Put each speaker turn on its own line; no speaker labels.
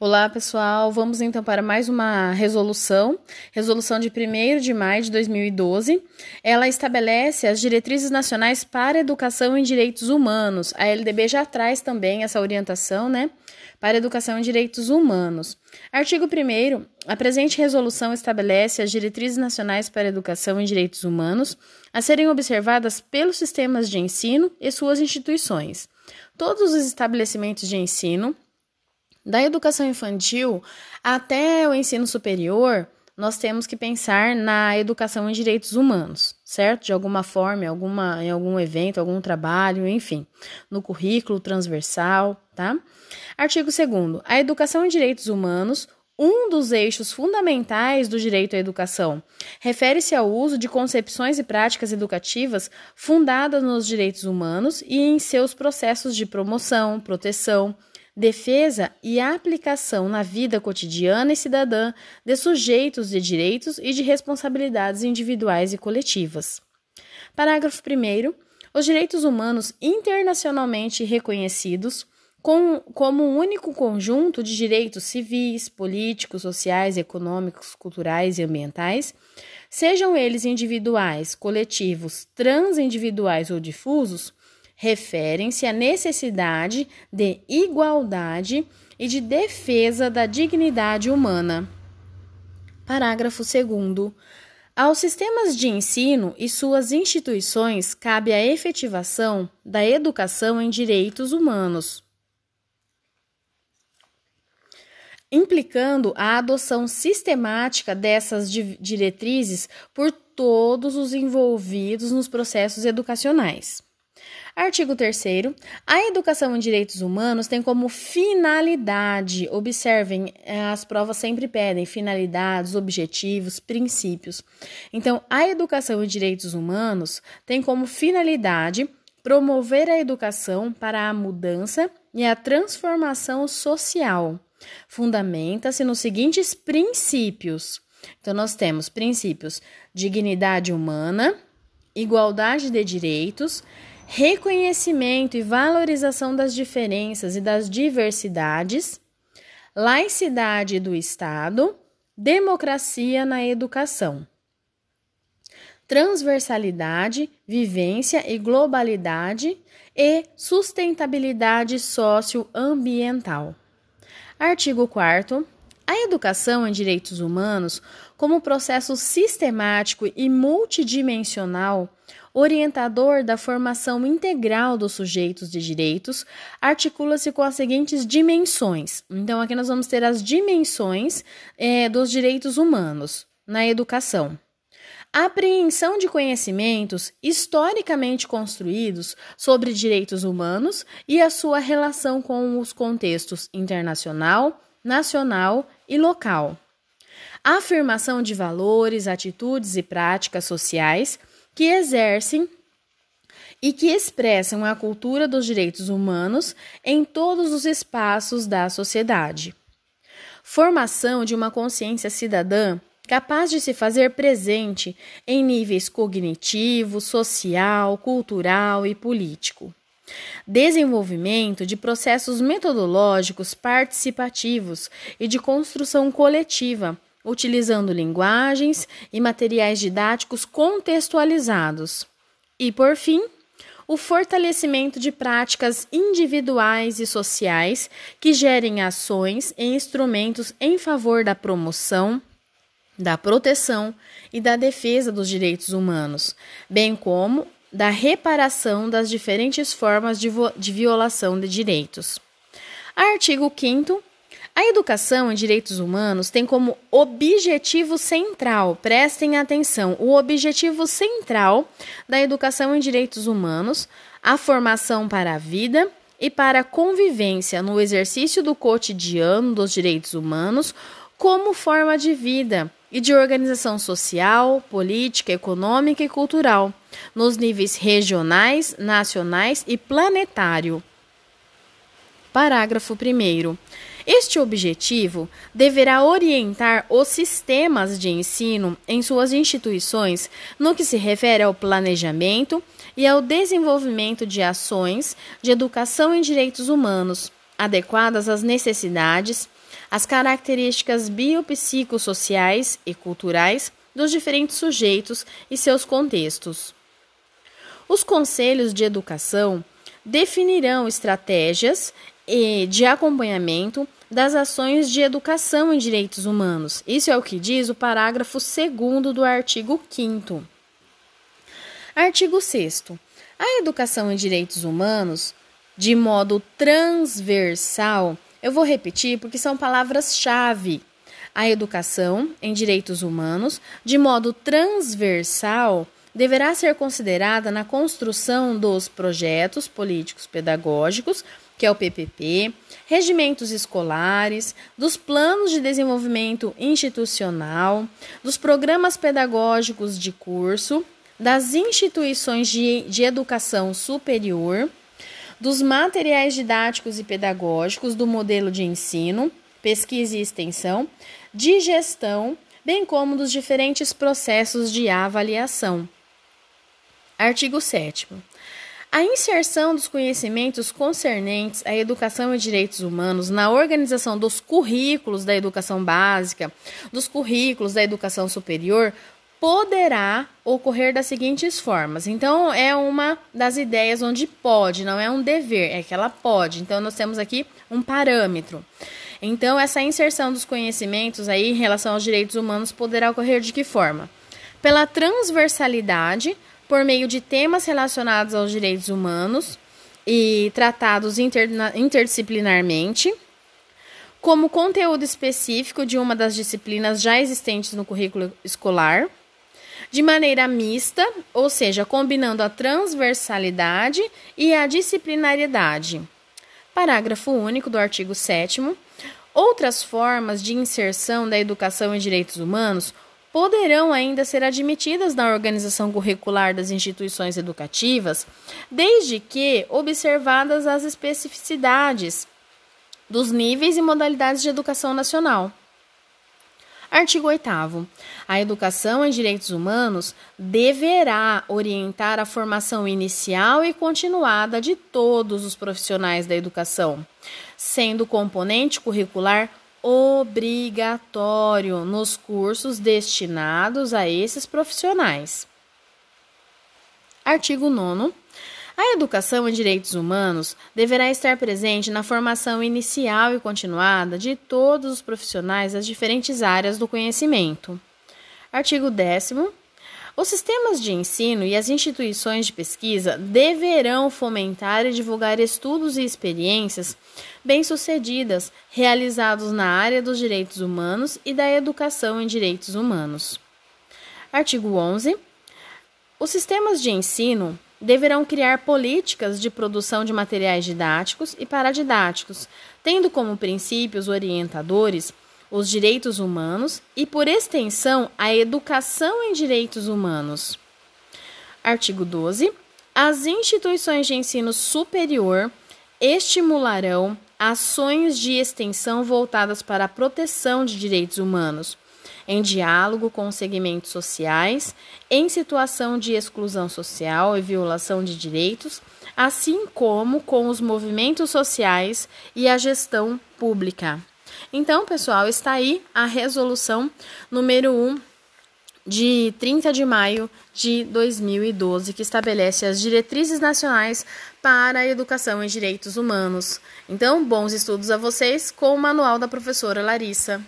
Olá, pessoal. Vamos então para mais uma resolução, resolução de 1 de maio de 2012. Ela estabelece as diretrizes nacionais para educação em direitos humanos. A LDB já traz também essa orientação, né? Para educação em direitos humanos. Artigo 1. A presente resolução estabelece as diretrizes nacionais para educação em direitos humanos a serem observadas pelos sistemas de ensino e suas instituições. Todos os estabelecimentos de ensino da educação infantil até o ensino superior, nós temos que pensar na educação em direitos humanos, certo? De alguma forma, em, alguma, em algum evento, algum trabalho, enfim, no currículo transversal, tá? Artigo 2. A educação em direitos humanos um dos eixos fundamentais do direito à educação refere-se ao uso de concepções e práticas educativas fundadas nos direitos humanos e em seus processos de promoção, proteção, defesa e aplicação na vida cotidiana e cidadã de sujeitos de direitos e de responsabilidades individuais e coletivas. Parágrafo 1. Os direitos humanos internacionalmente reconhecidos com, como um único conjunto de direitos civis, políticos, sociais, econômicos, culturais e ambientais, sejam eles individuais, coletivos, transindividuais ou difusos, referem-se à necessidade de igualdade e de defesa da dignidade humana. Parágrafo 2. Aos sistemas de ensino e suas instituições cabe a efetivação da educação em direitos humanos, implicando a adoção sistemática dessas diretrizes por todos os envolvidos nos processos educacionais. Artigo 3. A educação em direitos humanos tem como finalidade, observem, eh, as provas sempre pedem finalidades, objetivos, princípios. Então, a educação em direitos humanos tem como finalidade promover a educação para a mudança e a transformação social. Fundamenta-se nos seguintes princípios. Então, nós temos princípios: dignidade humana, igualdade de direitos, reconhecimento e valorização das diferenças e das diversidades, laicidade do Estado, democracia na educação, transversalidade, vivência e globalidade e sustentabilidade socioambiental. Artigo 4 a educação em direitos humanos, como processo sistemático e multidimensional, orientador da formação integral dos sujeitos de direitos, articula-se com as seguintes dimensões. Então, aqui nós vamos ter as dimensões é, dos direitos humanos na educação. A apreensão de conhecimentos historicamente construídos sobre direitos humanos e a sua relação com os contextos internacional, nacional e local. A afirmação de valores, atitudes e práticas sociais que exercem e que expressam a cultura dos direitos humanos em todos os espaços da sociedade. Formação de uma consciência cidadã capaz de se fazer presente em níveis cognitivo, social, cultural e político. Desenvolvimento de processos metodológicos participativos e de construção coletiva utilizando linguagens e materiais didáticos contextualizados. E, por fim, o fortalecimento de práticas individuais e sociais que gerem ações e instrumentos em favor da promoção, da proteção e da defesa dos direitos humanos, bem como da reparação das diferentes formas de, de violação de direitos. Artigo 5 a educação em direitos humanos tem como objetivo central, prestem atenção, o objetivo central da educação em direitos humanos a formação para a vida e para a convivência no exercício do cotidiano dos direitos humanos como forma de vida e de organização social, política, econômica e cultural, nos níveis regionais, nacionais e planetário. Parágrafo 1. Este objetivo deverá orientar os sistemas de ensino em suas instituições no que se refere ao planejamento e ao desenvolvimento de ações de educação em direitos humanos, adequadas às necessidades, às características biopsicossociais e culturais dos diferentes sujeitos e seus contextos. Os conselhos de educação definirão estratégias de acompanhamento das ações de educação em direitos humanos. Isso é o que diz o parágrafo 2 do artigo 5. Artigo 6. A educação em direitos humanos, de modo transversal, eu vou repetir porque são palavras-chave. A educação em direitos humanos, de modo transversal, deverá ser considerada na construção dos projetos políticos pedagógicos, que é o PPP, regimentos escolares, dos planos de desenvolvimento institucional, dos programas pedagógicos de curso, das instituições de, de educação superior, dos materiais didáticos e pedagógicos do modelo de ensino, pesquisa e extensão, de gestão, bem como dos diferentes processos de avaliação. Artigo 7. A inserção dos conhecimentos concernentes à educação e direitos humanos na organização dos currículos da educação básica, dos currículos da educação superior, poderá ocorrer das seguintes formas. Então, é uma das ideias onde pode, não é um dever, é que ela pode. Então, nós temos aqui um parâmetro. Então, essa inserção dos conhecimentos aí em relação aos direitos humanos poderá ocorrer de que forma? Pela transversalidade, por meio de temas relacionados aos direitos humanos e tratados inter interdisciplinarmente, como conteúdo específico de uma das disciplinas já existentes no currículo escolar de maneira mista, ou seja, combinando a transversalidade e a disciplinariedade. Parágrafo único do artigo 7. Outras formas de inserção da educação em direitos humanos poderão ainda ser admitidas na organização curricular das instituições educativas, desde que observadas as especificidades dos níveis e modalidades de educação nacional. Artigo 8. A educação em direitos humanos deverá orientar a formação inicial e continuada de todos os profissionais da educação, sendo componente curricular obrigatório nos cursos destinados a esses profissionais. Artigo 9. A educação em direitos humanos deverá estar presente na formação inicial e continuada de todos os profissionais das diferentes áreas do conhecimento. Artigo 10. Os sistemas de ensino e as instituições de pesquisa deverão fomentar e divulgar estudos e experiências bem-sucedidas realizados na área dos direitos humanos e da educação em direitos humanos. Artigo 11. Os sistemas de ensino deverão criar políticas de produção de materiais didáticos e paradidáticos, tendo como princípios orientadores os direitos humanos e, por extensão, a educação em direitos humanos. Artigo 12. As instituições de ensino superior estimularão ações de extensão voltadas para a proteção de direitos humanos em diálogo com os segmentos sociais, em situação de exclusão social e violação de direitos, assim como com os movimentos sociais e a gestão pública. Então, pessoal, está aí a resolução número 1 de 30 de maio de 2012, que estabelece as diretrizes nacionais para a educação em direitos humanos. Então, bons estudos a vocês com o manual da professora Larissa.